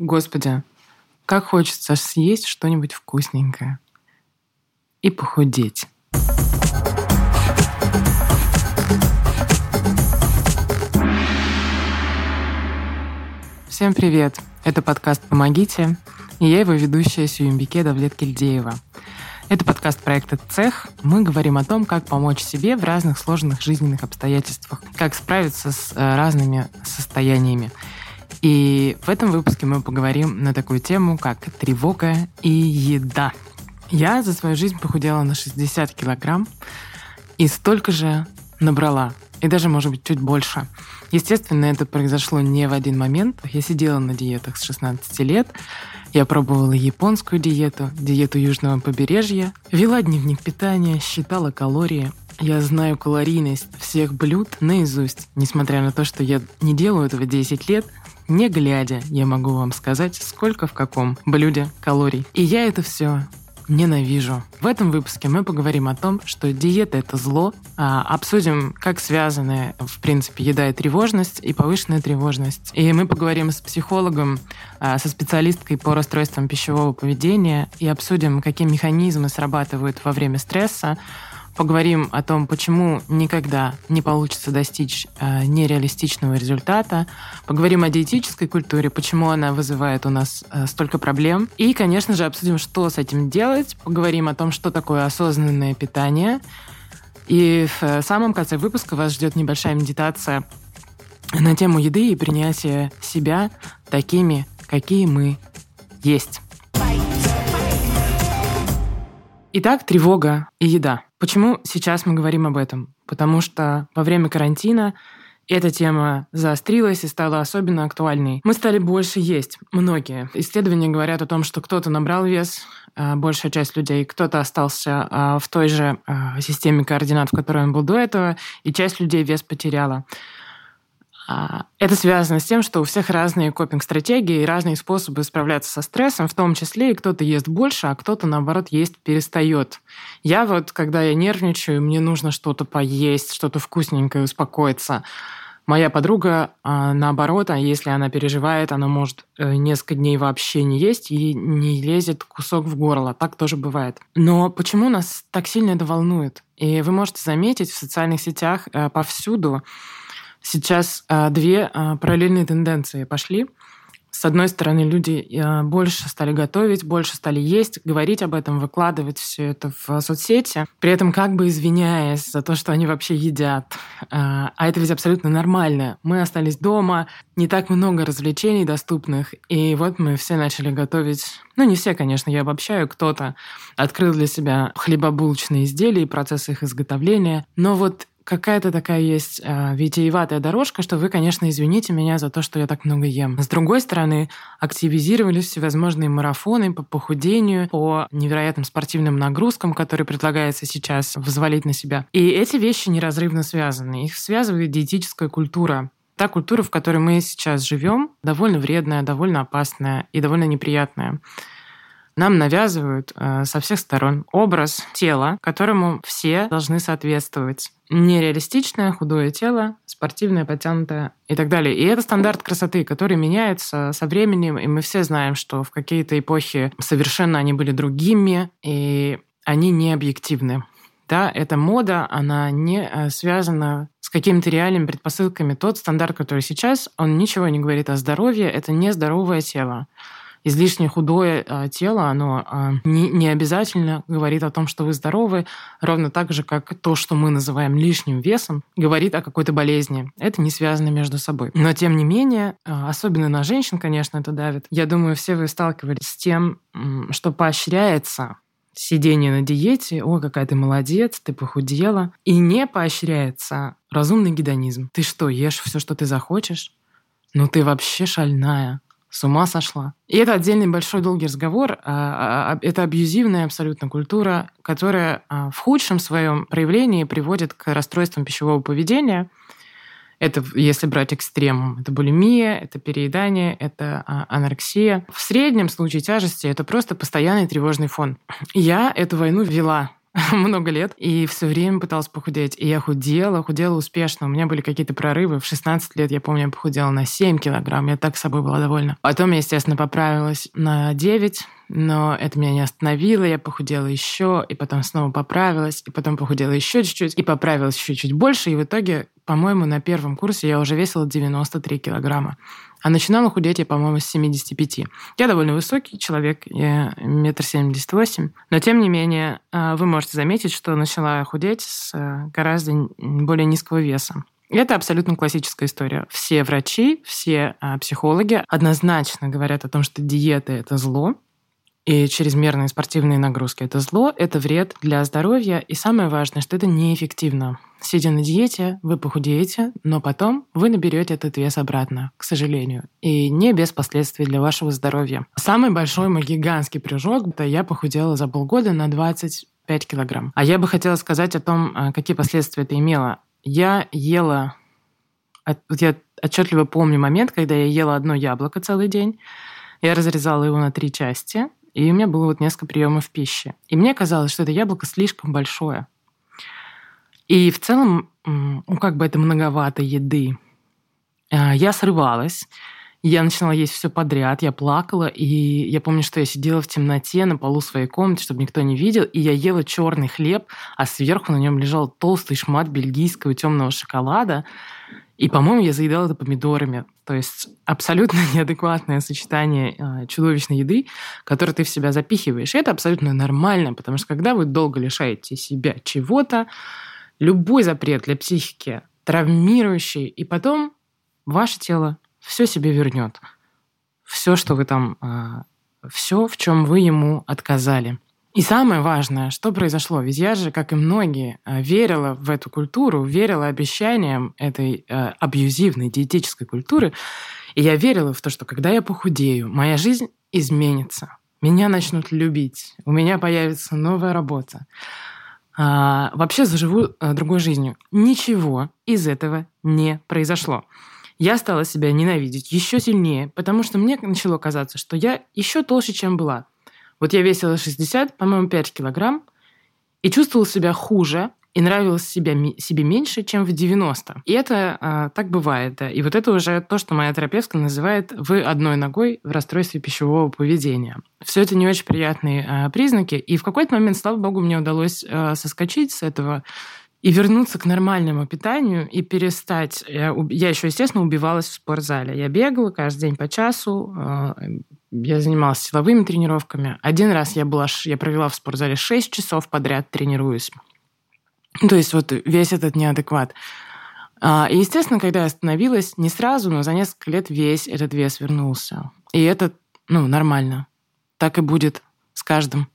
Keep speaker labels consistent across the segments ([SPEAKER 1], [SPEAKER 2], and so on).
[SPEAKER 1] Господи, как хочется съесть что-нибудь вкусненькое и похудеть. Всем привет! Это подкаст «Помогите» и я его ведущая Сюембике Давлет Кильдеева. Это подкаст проекта «Цех». Мы говорим о том, как помочь себе в разных сложных жизненных обстоятельствах, как справиться с э, разными состояниями. И в этом выпуске мы поговорим на такую тему, как тревога и еда. Я за свою жизнь похудела на 60 килограмм и столько же набрала. И даже, может быть, чуть больше. Естественно, это произошло не в один момент. Я сидела на диетах с 16 лет. Я пробовала японскую диету, диету южного побережья, вела дневник питания, считала калории. Я знаю калорийность всех блюд наизусть. Несмотря на то, что я не делаю этого 10 лет, не глядя, я могу вам сказать, сколько в каком блюде калорий. И я это все ненавижу. В этом выпуске мы поговорим о том, что диета — это зло, а обсудим, как связаны, в принципе, еда и тревожность, и повышенная тревожность. И мы поговорим с психологом, а, со специалисткой по расстройствам пищевого поведения и обсудим, какие механизмы срабатывают во время стресса, поговорим о том, почему никогда не получится достичь э, нереалистичного результата, поговорим о диетической культуре, почему она вызывает у нас э, столько проблем, и, конечно же, обсудим, что с этим делать, поговорим о том, что такое осознанное питание, и в э, самом конце выпуска вас ждет небольшая медитация на тему еды и принятия себя такими, какие мы есть. Итак, тревога и еда. Почему сейчас мы говорим об этом? Потому что во время карантина эта тема заострилась и стала особенно актуальной. Мы стали больше есть, многие. Исследования говорят о том, что кто-то набрал вес, а, большая часть людей, кто-то остался а, в той же а, системе координат, в которой он был до этого, и часть людей вес потеряла. А, это связано с тем, что у всех разные копинг-стратегии и разные способы справляться со стрессом, в том числе и кто-то ест больше, а кто-то, наоборот, есть перестает. Я вот, когда я нервничаю, мне нужно что-то поесть, что-то вкусненькое, успокоиться. Моя подруга, а, наоборот, а если она переживает, она может э, несколько дней вообще не есть и не лезет кусок в горло. Так тоже бывает. Но почему нас так сильно это волнует? И вы можете заметить в социальных сетях э, повсюду, Сейчас а, две а, параллельные тенденции пошли. С одной стороны, люди а, больше стали готовить, больше стали есть, говорить об этом, выкладывать все это в соцсети, при этом как бы извиняясь за то, что они вообще едят. А это ведь абсолютно нормально. Мы остались дома, не так много развлечений доступных, и вот мы все начали готовить. Ну, не все, конечно, я обобщаю, кто-то открыл для себя хлебобулочные изделия и процесс их изготовления. Но вот какая-то такая есть э, витиеватая дорожка, что вы, конечно, извините меня за то, что я так много ем. С другой стороны, активизировались всевозможные марафоны по похудению, по невероятным спортивным нагрузкам, которые предлагается сейчас взвалить на себя. И эти вещи неразрывно связаны. Их связывает диетическая культура. Та культура, в которой мы сейчас живем, довольно вредная, довольно опасная и довольно неприятная нам навязывают э, со всех сторон образ тела, которому все должны соответствовать. Нереалистичное худое тело, спортивное, подтянутое и так далее. И это стандарт красоты, который меняется со временем, и мы все знаем, что в какие-то эпохи совершенно они были другими, и они не объективны. Да, эта мода, она не э, связана с какими-то реальными предпосылками. Тот стандарт, который сейчас, он ничего не говорит о здоровье, это нездоровое тело излишне худое а, тело, оно а, не, обязательно говорит о том, что вы здоровы, ровно так же, как то, что мы называем лишним весом, говорит о какой-то болезни. Это не связано между собой. Но, тем не менее, а, особенно на женщин, конечно, это давит. Я думаю, все вы сталкивались с тем, что поощряется сидение на диете, о, какая ты молодец, ты похудела. И не поощряется разумный гедонизм. Ты что, ешь все, что ты захочешь? Ну ты вообще шальная с ума сошла. И это отдельный большой долгий разговор. А, а, а, это абьюзивная абсолютно культура, которая в худшем своем проявлении приводит к расстройствам пищевого поведения. Это, если брать экстремум, это булимия, это переедание, это анорексия. В среднем случае тяжести это просто постоянный тревожный фон. Я эту войну вела много лет и все время пыталась похудеть. И я худела, худела успешно. У меня были какие-то прорывы. В 16 лет, я помню, я похудела на 7 килограмм. Я так с собой была довольна. Потом я, естественно, поправилась на 9, но это меня не остановило. Я похудела еще, и потом снова поправилась, и потом похудела еще чуть-чуть, и поправилась еще чуть больше. И в итоге, по-моему, на первом курсе я уже весила 93 килограмма. А начинала худеть я, по-моему, с 75. Я довольно высокий человек, я метр семьдесят восемь. Но, тем не менее, а, вы можете заметить, что начала худеть с э, гораздо более низкого веса. Это абсолютно классическая история. Все врачи, все а, психологи однозначно говорят о том, что диета – это зло, и чрезмерные спортивные нагрузки – это зло, это вред для здоровья. И самое важное, что это неэффективно. Сидя на диете, вы похудеете, но потом вы наберете этот вес обратно, к сожалению. И не без последствий для вашего здоровья. Самый большой мой гигантский прыжок – это я похудела за полгода на 25 килограмм. А я бы хотела сказать о том, а, какие последствия это имело. Я ела... Вот я отчетливо помню момент, когда я ела одно яблоко целый день. Я разрезала его на три части – и у меня было вот несколько приемов пищи. И мне казалось, что это яблоко слишком большое. И в целом, ну, как бы это многовато еды. А, я срывалась, я начинала есть все подряд, я плакала, и я помню, что я сидела в темноте на полу своей комнаты, чтобы никто не видел, и я ела черный хлеб, а сверху на нем лежал толстый шмат бельгийского темного шоколада. И, по-моему, я заедала это помидорами. То есть абсолютно неадекватное сочетание э, чудовищной еды, которую ты в себя запихиваешь. И это абсолютно нормально, потому что когда вы долго лишаете себя чего-то, любой запрет для психики травмирующий, и потом ваше тело все себе вернет. Все, что вы там, э, а, все, в чем вы ему отказали. И самое важное, что произошло? Ведь я же, как и многие, э, верила в эту культуру, верила обещаниям этой э, абьюзивной диетической культуры. И я верила в то, что когда я похудею, моя жизнь изменится. Меня начнут любить, у меня появится новая работа. А, вообще заживу а, другой жизнью. Ничего из этого не произошло. Я стала себя ненавидеть еще сильнее, потому что мне начало казаться, что я еще толще, чем была. Вот я весила 60, по-моему, 5 килограмм, и чувствовала себя хуже, и нравилось себя, себе меньше, чем в 90. И это а, так бывает, да. И вот это уже то, что моя терапевтка называет «вы одной ногой в расстройстве пищевого поведения». Все это не очень приятные а, признаки. И в какой-то момент, слава богу, мне удалось а, соскочить с этого и вернуться к нормальному питанию и перестать... Я, я еще, естественно, убивалась в спортзале. Я бегала каждый день по часу, а, я занималась силовыми тренировками. Один раз я, была, я провела в спортзале 6 часов подряд тренируюсь. То есть вот весь этот неадекват. А, и, естественно, когда я остановилась, не сразу, но за несколько лет весь этот вес вернулся. И это, ну, нормально. Так и будет с каждым.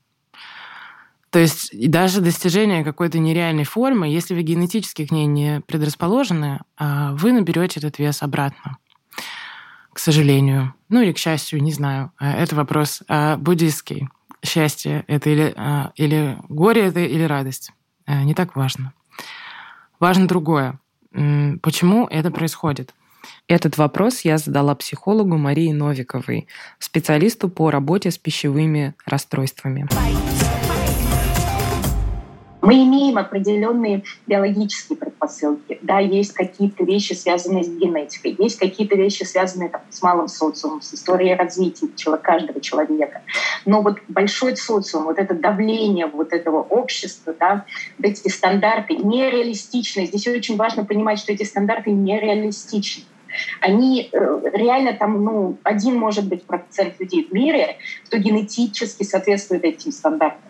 [SPEAKER 1] То есть даже достижение какой-то нереальной формы, если вы генетически к ней не предрасположены, а, вы наберете этот вес обратно. К сожалению. Ну или к счастью, не знаю. А, это вопрос буддийский. Счастье это или, а, или горе это или радость. Не так важно. Важно другое. Почему это происходит? Этот вопрос я задала психологу Марии Новиковой, специалисту по работе с пищевыми расстройствами.
[SPEAKER 2] Мы имеем определенные биологические предпосылки. Да, есть какие-то вещи, связанные с генетикой, есть какие-то вещи, связанные там, с малым социумом, с историей развития каждого человека. Но вот большой социум, вот это давление вот этого общества, да, вот эти стандарты нереалистичны. Здесь очень важно понимать, что эти стандарты нереалистичны они э, реально там, ну, один может быть процент людей в мире, кто генетически соответствует этим стандартам.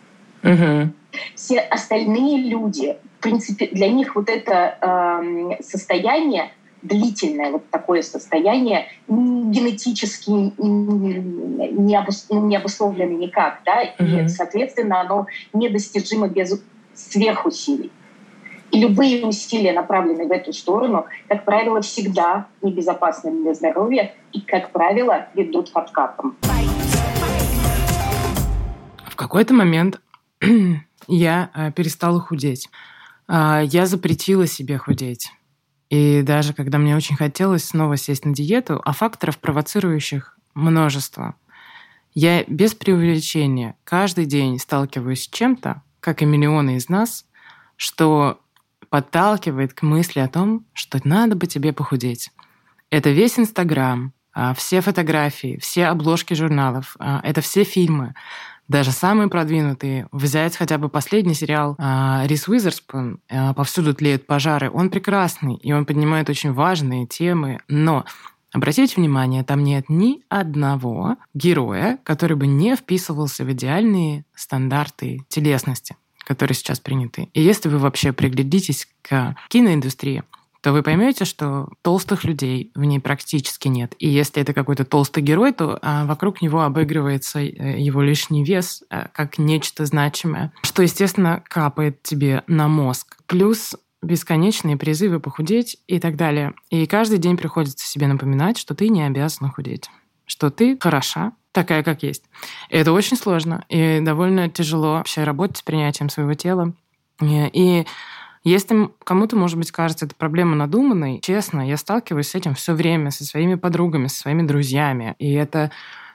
[SPEAKER 2] Угу. Все остальные люди, в принципе, для них вот это э, состояние длительное вот такое состояние генетически не, обус, ну, не обусловлено никак, да, и, соответственно, оно недостижимо без сверхусилий. И любые усилия, направленные в эту сторону, как правило, всегда небезопасны для здоровья и, как правило, ведут к откатам.
[SPEAKER 1] В какой-то момент я э, перестала худеть. А, я запретила себе худеть. И даже когда мне очень хотелось снова сесть на диету, а факторов, провоцирующих, множество. Я без преувеличения каждый день сталкиваюсь с чем-то, как и миллионы из нас, что подталкивает к мысли о том, что надо бы тебе похудеть. Это весь Инстаграм, а, все фотографии, все обложки журналов, а, это все фильмы, даже самые продвинутые. Взять хотя бы последний сериал а, Рис Уизерспун «Повсюду тлеют пожары». Он прекрасный, и он поднимает очень важные темы, но Обратите внимание, там нет ни одного героя, который бы не вписывался в идеальные стандарты телесности, которые сейчас приняты. И если вы вообще приглядитесь к киноиндустрии, то вы поймете, что толстых людей в ней практически нет. И если это какой-то толстый герой, то а, вокруг него обыгрывается э, его лишний вес а, как нечто значимое, что, естественно, капает тебе на мозг. Плюс бесконечные призывы похудеть и так далее. И каждый день приходится себе напоминать, что ты не обязана худеть, что ты хороша, такая, как есть. И это очень сложно и довольно тяжело вообще работать с принятием своего тела. И если кому-то, может быть, кажется эта проблема надуманной, честно, я сталкиваюсь с этим все время, со своими подругами, со своими друзьями. И это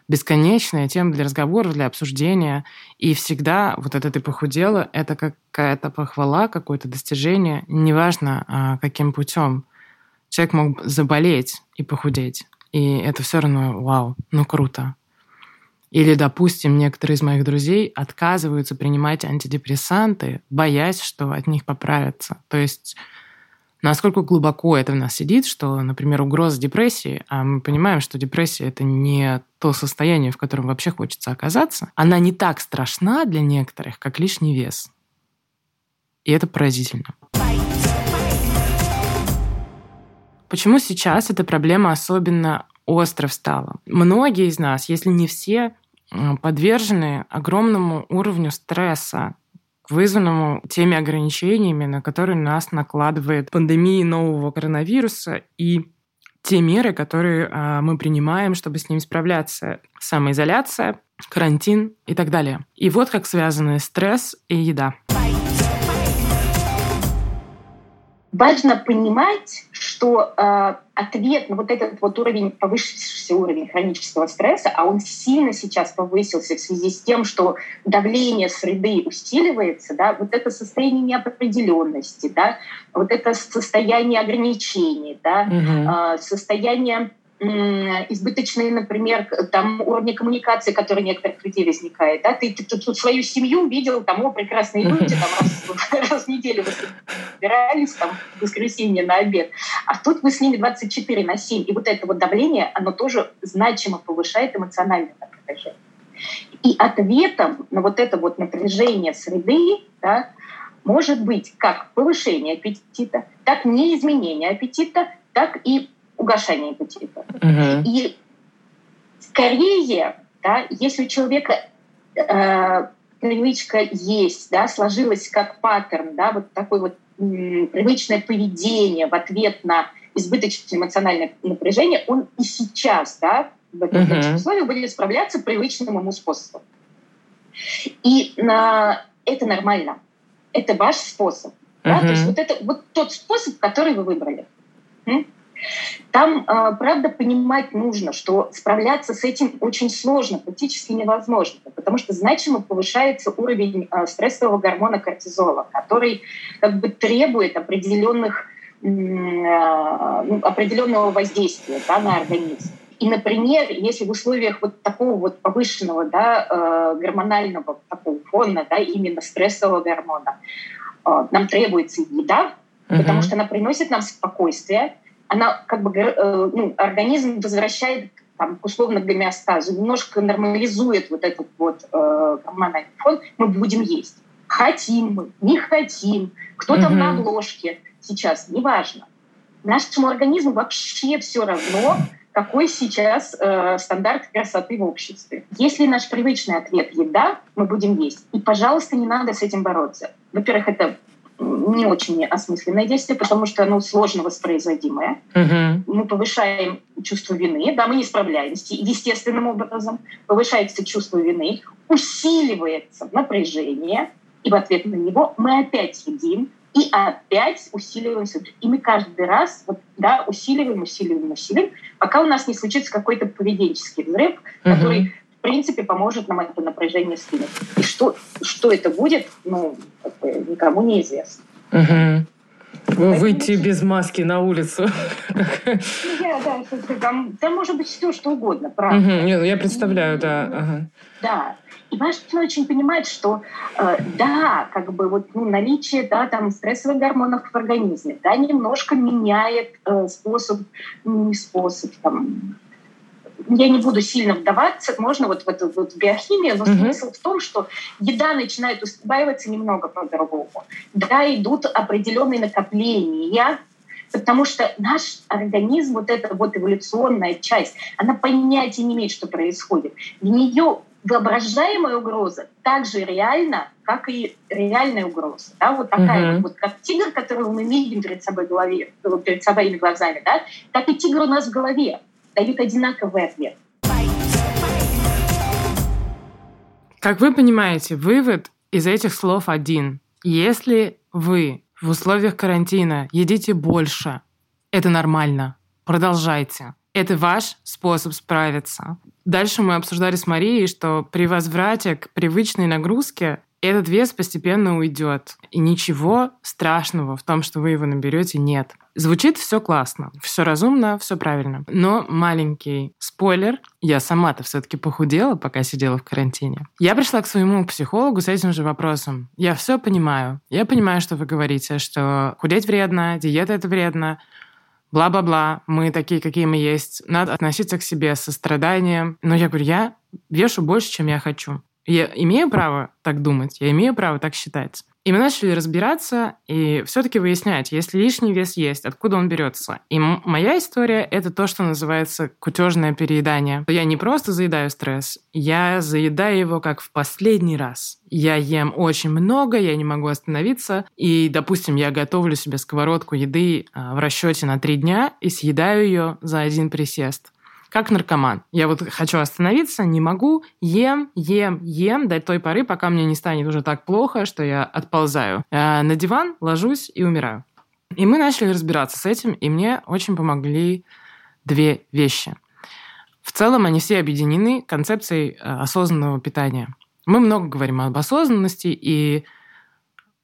[SPEAKER 1] бесконечная тема для разговоров, для обсуждения. И всегда вот это ты похудела, это какая-то похвала, какое-то достижение, неважно а, каким путем. Человек мог заболеть и похудеть. И это все равно вау, ну круто. Или, допустим, некоторые из моих друзей отказываются принимать антидепрессанты, боясь, что от них поправятся. То есть насколько глубоко это в нас сидит, что, например, угроза депрессии, а мы понимаем, что депрессия — это не то состояние, в котором вообще хочется оказаться, она не так страшна для некоторых, как лишний вес. И это поразительно. Почему сейчас эта проблема особенно остро встала? Многие из нас, если не все, подвержены огромному уровню стресса, вызванному теми ограничениями, на которые нас накладывает пандемия нового коронавируса и те меры, которые а, мы принимаем, чтобы с ними справляться. Самоизоляция, карантин и так далее. И вот как связаны стресс и еда.
[SPEAKER 2] Важно понимать, что э, ответ на вот этот вот уровень, повысившийся уровень хронического стресса, а он сильно сейчас повысился в связи с тем, что давление среды усиливается, да, вот это состояние неопределенности, да, вот это состояние ограничений, да, угу. э, состояние избыточные, например, там уровни коммуникации, которые некоторых людей возникает. Да? Ты, ты, ты тут свою семью видел, там, о, прекрасные люди, там, раз, раз в неделю вы собирались, там, в воскресенье на обед. А тут вы с ними 24 на 7. И вот это вот давление, оно тоже значимо повышает эмоциональное напряжение. И ответом на вот это вот напряжение среды, да, может быть как повышение аппетита, так неизменение аппетита, так и угошение аппетита. Угу. И скорее, да, если у человека э, привычка есть, да, сложилась как паттерн, да, вот такой вот м, привычное поведение в ответ на избыточное эмоциональное напряжение, он и сейчас, да, в этом uh-huh. условиях будет справляться привычным ему способом. И на, это нормально. Это ваш способ. Uh-huh. Да? То есть вот это вот тот способ, который вы выбрали. Там, а, правда, понимать нужно, что справляться с этим очень сложно, практически невозможно, потому что значимо повышается уровень а, стрессового гормона кортизола, который как бы требует определенных, а, ну, определенного воздействия да, на организм. И, например, если в условиях вот такого вот повышенного да, гормонального такого фона, да, именно стрессового гормона, нам требуется еда, угу. потому что она приносит нам спокойствие, она как бы э, ну, организм возвращает там, к условно гомеостазу, немножко нормализует вот этот вот э, гормональный фон, мы будем есть. Хотим мы, не хотим, кто там на обложке сейчас, неважно. Нашему организму вообще все равно, какой сейчас э, стандарт красоты в обществе. Если наш привычный ответ еда, мы будем есть. И, пожалуйста, не надо с этим бороться. Во-первых, это не очень осмысленное действие, потому что оно сложно воспроизводимое. Угу. Мы повышаем чувство вины, да, мы не справляемся естественным образом. Повышается чувство вины, усиливается напряжение, и в ответ на него мы опять едим, и опять усиливаемся. И мы каждый раз вот, да, усиливаем, усиливаем, усиливаем, пока у нас не случится какой-то поведенческий взрыв, угу. который в принципе, поможет нам это напряжение скинуть. И что, что это будет, ну, никому не известно.
[SPEAKER 1] Угу. Выйти без маски на улицу.
[SPEAKER 2] Ну, я, да, там, там может быть все, что угодно, правда. Угу,
[SPEAKER 1] я представляю, да. Ага.
[SPEAKER 2] Да. И важно очень понимать, что э, да, как бы вот ну, наличие да, там, стрессовых гормонов в организме, да, немножко меняет э, способ, ну, не способ, там, я не буду сильно вдаваться, можно вот в эту вот биохимию, но mm-hmm. смысл в том, что еда начинает усваиваться немного по-другому. Да, идут определенные накопления, потому что наш организм, вот эта вот эволюционная часть, она понятия не имеет, что происходит. В нее воображаемая угроза так же реальна, как и реальная угроза. Да? Вот такая mm-hmm. вот, как тигр, которого мы видим перед собой голове, перед своими глазами, да? так и тигр у нас в голове дают одинаковый ответ.
[SPEAKER 1] Как вы понимаете, вывод из этих слов один. Если вы в условиях карантина едите больше, это нормально. Продолжайте. Это ваш способ справиться. Дальше мы обсуждали с Марией, что при возврате к привычной нагрузке этот вес постепенно уйдет. И ничего страшного в том, что вы его наберете, нет. Звучит все классно, все разумно, все правильно. Но маленький спойлер, я сама-то все-таки похудела, пока сидела в карантине. Я пришла к своему психологу с этим же вопросом. Я все понимаю. Я понимаю, что вы говорите, что худеть вредно, диета это вредно, бла-бла-бла, мы такие, какие мы есть, надо относиться к себе с состраданием. Но я говорю, я вешу больше, чем я хочу. Я имею право так думать, я имею право так считать. И мы начали разбираться и все-таки выяснять, если лишний вес есть, откуда он берется. И моя история — это то, что называется кутежное переедание. Я не просто заедаю стресс, я заедаю его как в последний раз. Я ем очень много, я не могу остановиться. И, допустим, я готовлю себе сковородку еды а, в расчете на три дня и съедаю ее за один присест как наркоман. Я вот хочу остановиться, не могу, ем, ем, ем до той поры, пока мне не станет уже так плохо, что я отползаю. А на диван ложусь и умираю. И мы начали разбираться с этим, и мне очень помогли две вещи. В целом они все объединены концепцией э, осознанного питания. Мы много говорим об осознанности, и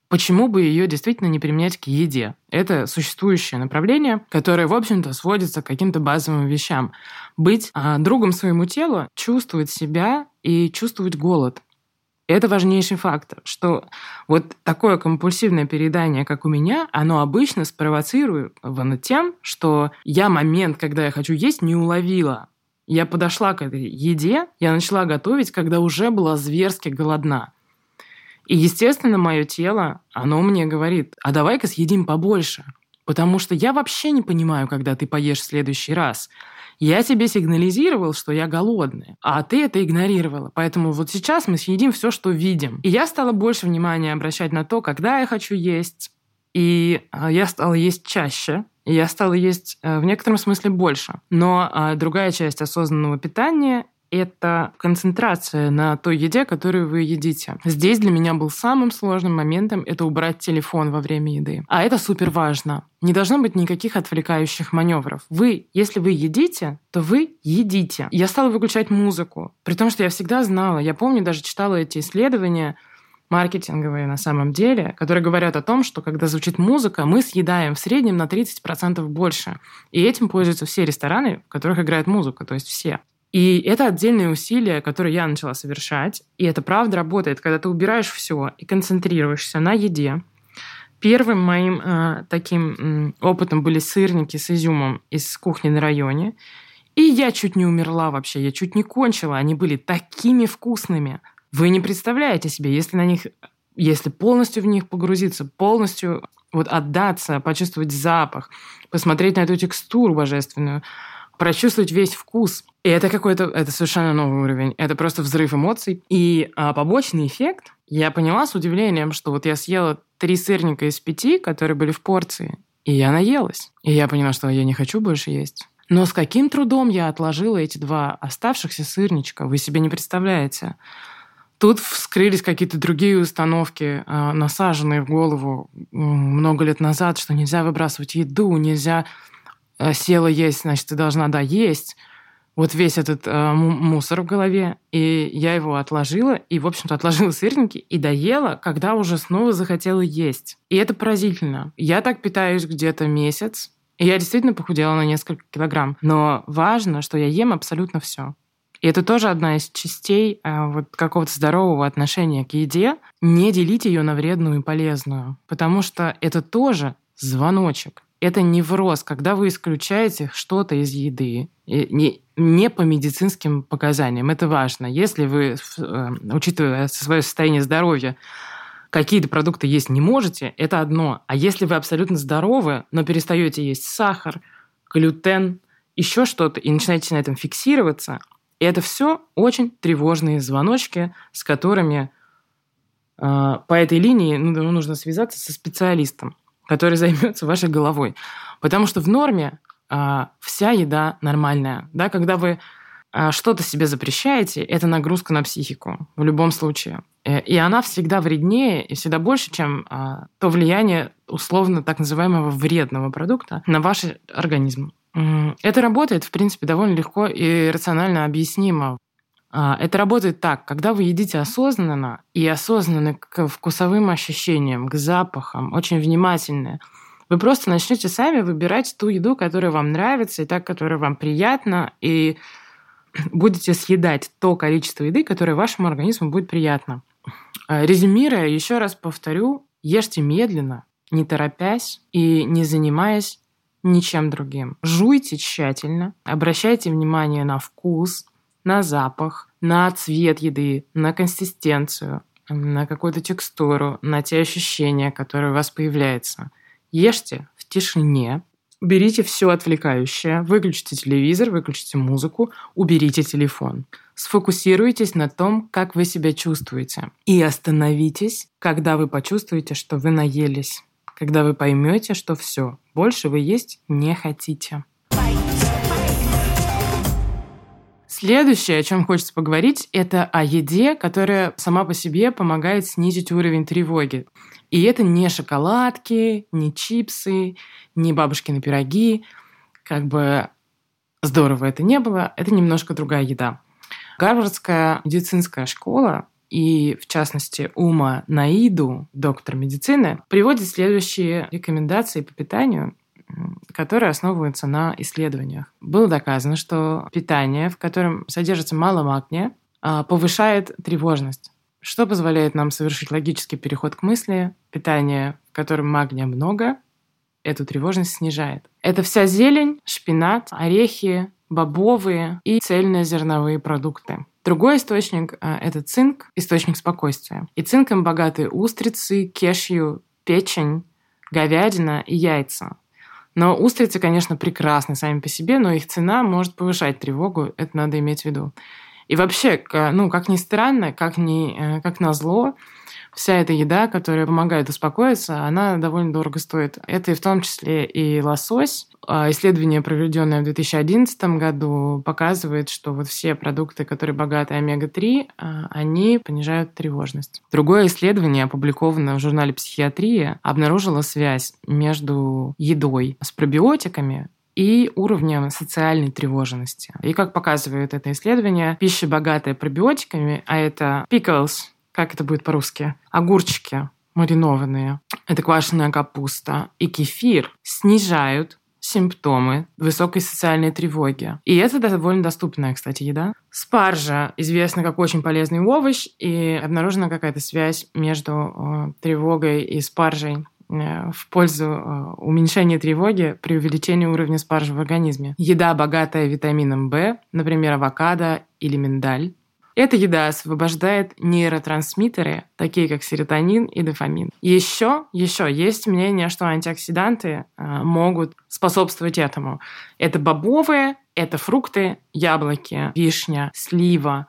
[SPEAKER 1] почему бы ее действительно не применять к еде? Это существующее направление, которое, в общем-то, сводится к каким-то базовым вещам. Быть а, другом своему телу, чувствовать себя и чувствовать голод. Это важнейший фактор, что вот такое компульсивное переедание, как у меня, оно обычно спровоцировано тем, что я момент, когда я хочу есть, не уловила. Я подошла к этой еде, я начала готовить, когда уже была зверски голодна. И, естественно, мое тело, оно мне говорит, а давай-ка съедим побольше. Потому что я вообще не понимаю, когда ты поешь в следующий раз. Я тебе сигнализировал, что я голодная, а ты это игнорировала. Поэтому вот сейчас мы съедим все, что видим. И я стала больше внимания обращать на то, когда я хочу есть. И а, я стала есть чаще, и я стала есть э, в некотором смысле больше. Но а, другая часть осознанного питания это концентрация на той еде, которую вы едите. Здесь для меня был самым сложным моментом это убрать телефон во время еды. А это супер важно. Не должно быть никаких отвлекающих маневров. Вы, если вы едите, то вы едите. Я стала выключать музыку, при том, что я всегда знала, я помню, даже читала эти исследования, маркетинговые на самом деле, которые говорят о том, что когда звучит музыка, мы съедаем в среднем на 30% больше. И этим пользуются все рестораны, в которых играет музыка, то есть все. И это отдельные усилия, которые я начала совершать. И это правда работает, когда ты убираешь все и концентрируешься на еде. Первым моим э, таким э, опытом были сырники с изюмом из кухни на районе. И я чуть не умерла вообще, я чуть не кончила. Они были такими вкусными. Вы не представляете себе, если на них, если полностью в них погрузиться, полностью вот отдаться, почувствовать запах, посмотреть на эту текстуру божественную, прочувствовать весь вкус. И это какой-то, это совершенно новый уровень. Это просто взрыв эмоций. И а, побочный эффект, я поняла с удивлением, что вот я съела три сырника из пяти, которые были в порции, и я наелась. И я поняла, что я не хочу больше есть. Но с каким трудом я отложила эти два оставшихся сырничка, вы себе не представляете. Тут вскрылись какие-то другие установки, а, насаженные в голову много лет назад, что нельзя выбрасывать еду, нельзя села есть, значит, ты должна, да, есть. вот весь этот э, мусор в голове, и я его отложила, и, в общем-то, отложила сырники и доела, когда уже снова захотела есть. И это поразительно. Я так питаюсь где-то месяц, и я действительно похудела на несколько килограмм. Но важно, что я ем абсолютно все. И это тоже одна из частей э, вот какого-то здорового отношения к еде. Не делить ее на вредную и полезную, потому что это тоже звоночек. Это невроз, когда вы исключаете что-то из еды, не, не по медицинским показаниям. Это важно. Если вы, э, учитывая свое состояние здоровья, какие-то продукты есть не можете, это одно. А если вы абсолютно здоровы, но перестаете есть сахар, глютен, еще что-то, и начинаете на этом фиксироваться, это все очень тревожные звоночки, с которыми э, по этой линии ну, нужно связаться со специалистом который займется вашей головой. Потому что в норме а, вся еда нормальная. Да? Когда вы а, что-то себе запрещаете, это нагрузка на психику в любом случае. Э, и она всегда вреднее и всегда больше, чем а, то влияние условно так называемого вредного продукта на ваш организм. Это работает, в принципе, довольно легко и рационально объяснимо. А, это работает так, когда вы едите осознанно и осознанно к вкусовым ощущениям, к запахам, очень внимательны, вы просто начнете сами выбирать ту еду, которая вам нравится, и так, которая вам приятна, и будете съедать то количество еды, которое вашему организму будет приятно. А, резюмируя, еще раз повторю, ешьте медленно, не торопясь и не занимаясь ничем другим. Жуйте тщательно, обращайте внимание на вкус, на запах, на цвет еды, на консистенцию, на какую-то текстуру, на те ощущения, которые у вас появляются. Ешьте в тишине, уберите все отвлекающее, выключите телевизор, выключите музыку, уберите телефон. Сфокусируйтесь на том, как вы себя чувствуете. И остановитесь, когда вы почувствуете, что вы наелись. Когда вы поймете, что все, больше вы есть не хотите. Следующее, о чем хочется поговорить, это о еде, которая сама по себе помогает снизить уровень тревоги. И это не шоколадки, не чипсы, не бабушкины пироги. Как бы здорово это не было, это немножко другая еда. Гарвардская медицинская школа и, в частности, Ума Наиду, доктор медицины, приводит следующие рекомендации по питанию, которые основываются на исследованиях. Было доказано, что питание, в котором содержится мало магния, а, повышает тревожность. Что позволяет нам совершить логический переход к мысли? Питание, в котором магния много, эту тревожность снижает. Это вся зелень, шпинат, орехи, бобовые и цельнозерновые продукты. Другой источник а, – это цинк, источник спокойствия. И цинком богаты устрицы, кешью, печень, говядина и яйца. Но устрицы, конечно, прекрасны сами по себе, но их цена может повышать тревогу, это надо иметь в виду. И вообще, ну, как ни странно, как, ни, э, как назло, вся эта еда, которая помогает успокоиться, она довольно дорого стоит. Это и в том числе и лосось. А исследование, проведенное в 2011 году, показывает, что вот все продукты, которые богаты омега-3, а, они понижают тревожность. Другое исследование, опубликованное в журнале «Психиатрия», обнаружило связь между едой с пробиотиками и уровнем социальной тревожности. И как показывает это исследование, пища, богатая пробиотиками, а это pickles, как это будет по-русски, огурчики маринованные, это квашеная капуста и кефир снижают симптомы высокой социальной тревоги. И это довольно доступная, кстати, еда. Спаржа известна как очень полезный овощ, и обнаружена какая-то связь между э, тревогой и спаржей э, в пользу э, уменьшения тревоги при увеличении уровня спаржи в организме. Еда, богатая витамином В, например, авокадо или миндаль, эта еда освобождает нейротрансмиттеры, такие как серотонин и дофамин. Еще, еще есть мнение, что антиоксиданты э, могут способствовать этому. Это бобовые, это фрукты, яблоки, вишня, слива,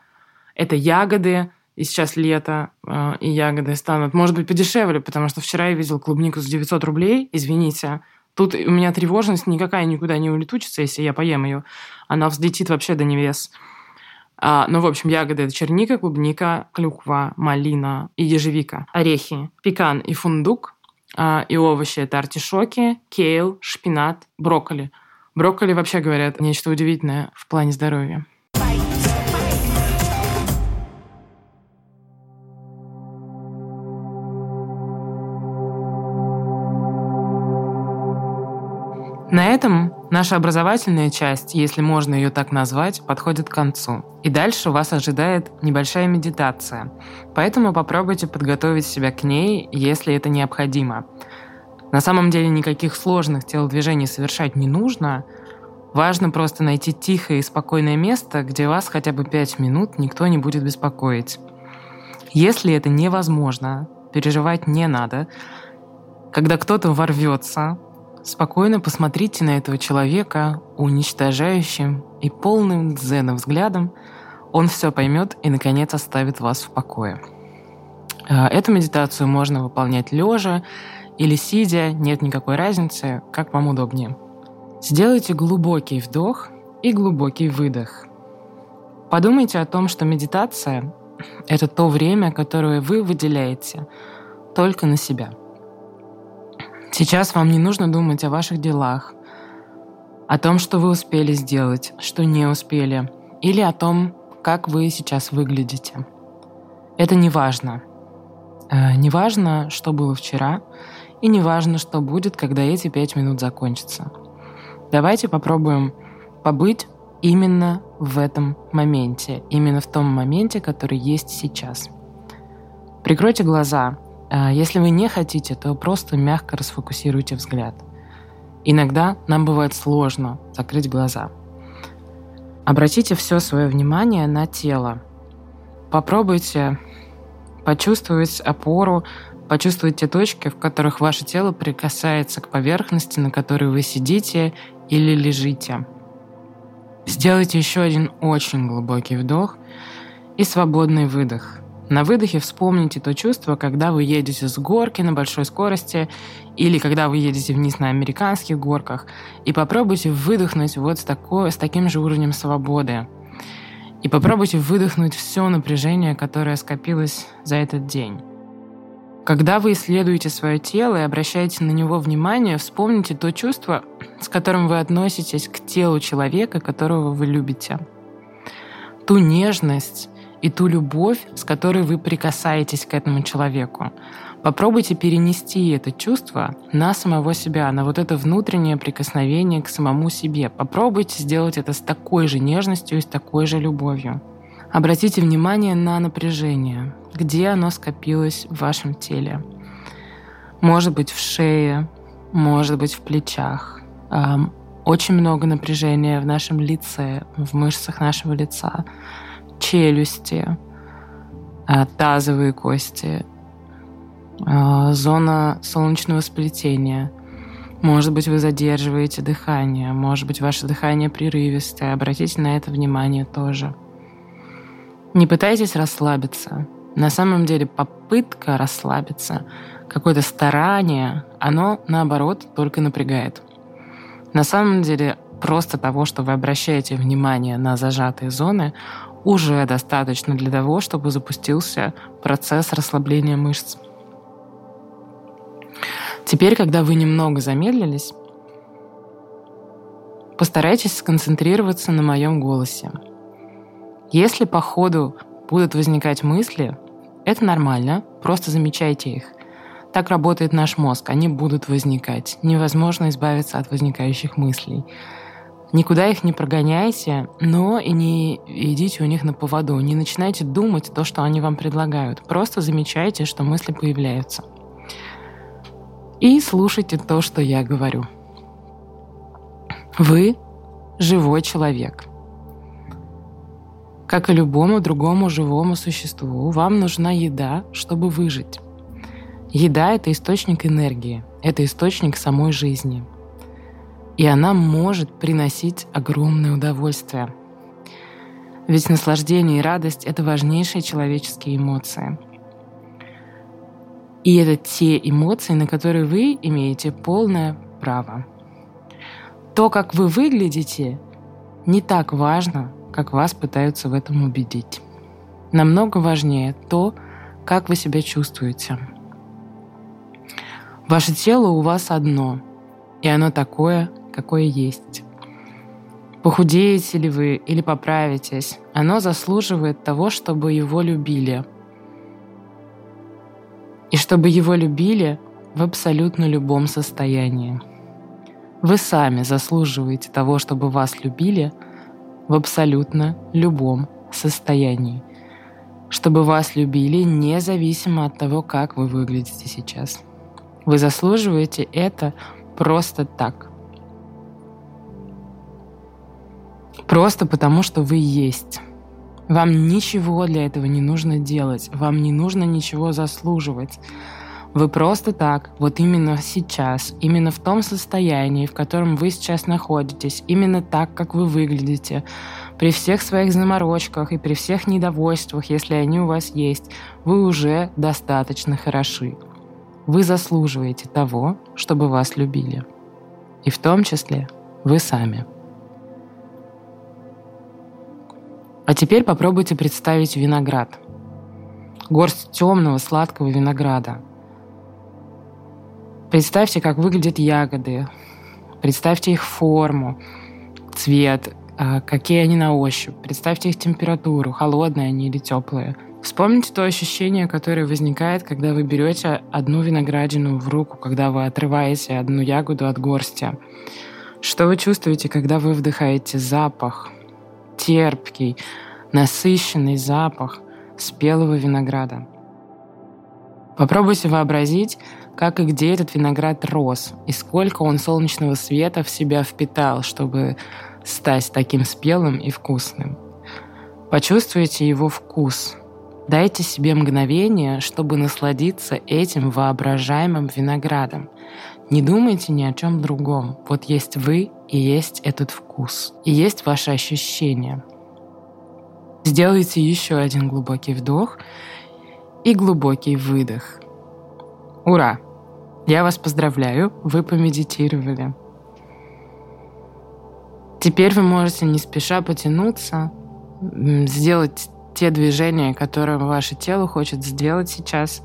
[SPEAKER 1] это ягоды, и сейчас лето, э, и ягоды станут, может быть, подешевле, потому что вчера я видел клубнику за 900 рублей, извините, Тут у меня тревожность никакая никуда не улетучится, если я поем ее. Она взлетит вообще до небес. А, ну, в общем, ягоды – это черника, клубника, клюква, малина и ежевика. Орехи – пекан и фундук. А, и овощи – это артишоки, кейл, шпинат, брокколи. Брокколи вообще, говорят, нечто удивительное в плане здоровья. На этом наша образовательная часть, если можно ее так назвать, подходит к концу. И дальше вас ожидает небольшая медитация. Поэтому попробуйте подготовить себя к ней, если это необходимо. На самом деле никаких сложных телодвижений совершать не нужно. Важно просто найти тихое и спокойное место, где вас хотя бы пять минут никто не будет беспокоить. Если это невозможно, переживать не надо. Когда кто-то ворвется, Спокойно посмотрите на этого человека уничтожающим и полным дзеном взглядом. Он все поймет и, наконец, оставит вас в покое. А, эту медитацию можно выполнять лежа или сидя, нет никакой разницы, как вам удобнее. Сделайте глубокий вдох и глубокий выдох. Подумайте о том, что медитация — это то время, которое вы выделяете только на себя — Сейчас вам не нужно думать о ваших делах, о том, что вы успели сделать, что не успели, или о том, как вы сейчас выглядите. Это не важно. Э, не важно, что было вчера, и не важно, что будет, когда эти пять минут закончатся. Давайте попробуем побыть именно в этом моменте, именно в том моменте, который есть сейчас. Прикройте глаза если вы не хотите, то просто мягко расфокусируйте взгляд. Иногда нам бывает сложно закрыть глаза. Обратите все свое внимание на тело. Попробуйте почувствовать опору, почувствовать те точки, в которых ваше тело прикасается к поверхности, на которой вы сидите или лежите. Сделайте еще один очень глубокий вдох и свободный выдох – на выдохе вспомните то чувство, когда вы едете с горки на большой скорости или когда вы едете вниз на американских горках, и попробуйте выдохнуть вот с, такой, с таким же уровнем свободы. И попробуйте выдохнуть все напряжение, которое скопилось за этот день. Когда вы исследуете свое тело и обращаете на него внимание, вспомните то чувство, с которым вы относитесь к телу человека, которого вы любите. Ту нежность, и ту любовь, с которой вы прикасаетесь к этому человеку. Попробуйте перенести это чувство на самого себя, на вот это внутреннее прикосновение к самому себе. Попробуйте сделать это с такой же нежностью и с такой же любовью. Обратите внимание на напряжение, где оно скопилось в вашем теле. Может быть в шее, может быть в плечах. Очень много напряжения в нашем лице, в мышцах нашего лица челюсти, э, тазовые кости, э, зона солнечного сплетения. Может быть, вы задерживаете дыхание, может быть, ваше дыхание прерывистое. Обратите на это внимание тоже. Не пытайтесь расслабиться. На самом деле попытка расслабиться, какое-то старание, оно, наоборот, только напрягает. На самом деле просто того, что вы обращаете внимание на зажатые зоны, уже достаточно для того, чтобы запустился процесс расслабления мышц. Теперь, когда вы немного замедлились, постарайтесь сконцентрироваться на моем голосе. Если по ходу будут возникать мысли, это нормально, просто замечайте их. Так работает наш мозг, они будут возникать. Невозможно избавиться от возникающих мыслей. Никуда их не прогоняйте, но и не идите у них на поводу. Не начинайте думать то, что они вам предлагают. Просто замечайте, что мысли появляются. И слушайте то, что я говорю. Вы живой человек. Как и любому другому живому существу, вам нужна еда, чтобы выжить. Еда — это источник энергии, это источник самой жизни — и она может приносить огромное удовольствие. Ведь наслаждение и радость — это важнейшие человеческие эмоции. И это те эмоции, на которые вы имеете полное право. То, как вы выглядите, не так важно, как вас пытаются в этом убедить. Намного важнее то, как вы себя чувствуете. Ваше тело у вас одно, и оно такое, какое есть. Похудеете ли вы или поправитесь, оно заслуживает того, чтобы его любили. И чтобы его любили в абсолютно любом состоянии. Вы сами заслуживаете того, чтобы вас любили в абсолютно любом состоянии. Чтобы вас любили независимо от того, как вы выглядите сейчас. Вы заслуживаете это просто так. Просто потому, что вы есть. Вам ничего для этого не нужно делать. Вам не нужно ничего заслуживать. Вы просто так, вот именно сейчас, именно в том состоянии, в котором вы сейчас находитесь, именно так, как вы выглядите, при всех своих заморочках и при всех недовольствах, если они у вас есть, вы уже достаточно хороши. Вы заслуживаете того, чтобы вас любили. И в том числе вы сами. А теперь попробуйте представить виноград. Горсть темного сладкого винограда – Представьте, как выглядят ягоды. Представьте их форму, цвет, а, какие они на ощупь. Представьте их температуру, холодные они или теплые. Вспомните то ощущение, которое возникает, когда вы берете одну виноградину в руку, когда вы отрываете одну ягоду от горсти. Что вы чувствуете, когда вы вдыхаете запах, терпкий, насыщенный запах спелого винограда? Попробуйте вообразить, как и где этот виноград рос, и сколько он солнечного света в себя впитал, чтобы стать таким спелым и вкусным. Почувствуйте его вкус. Дайте себе мгновение, чтобы насладиться этим воображаемым виноградом. Не думайте ни о чем другом. Вот есть вы и есть этот вкус. И есть ваши ощущения. Сделайте еще один глубокий вдох и глубокий выдох. Ура! Я вас поздравляю, вы помедитировали. Теперь вы можете не спеша потянуться, сделать те движения, которые ваше тело хочет сделать сейчас,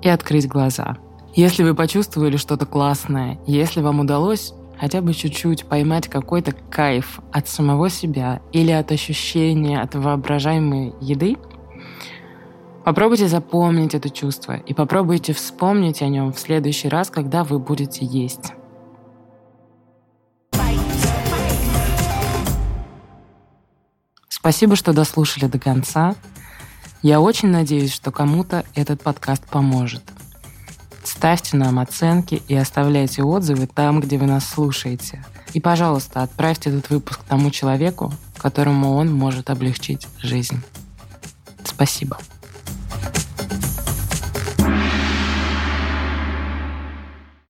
[SPEAKER 1] и открыть глаза. Если вы почувствовали что-то классное, если вам удалось хотя бы чуть-чуть поймать какой-то кайф от самого себя или от ощущения от воображаемой еды – Попробуйте запомнить это чувство и попробуйте вспомнить о нем в следующий раз, когда вы будете есть. Спасибо, что дослушали до конца. Я очень надеюсь, что кому-то этот подкаст поможет. Ставьте нам оценки и оставляйте отзывы там, где вы нас слушаете. И, пожалуйста, отправьте этот выпуск тому человеку, которому он может облегчить жизнь. Спасибо.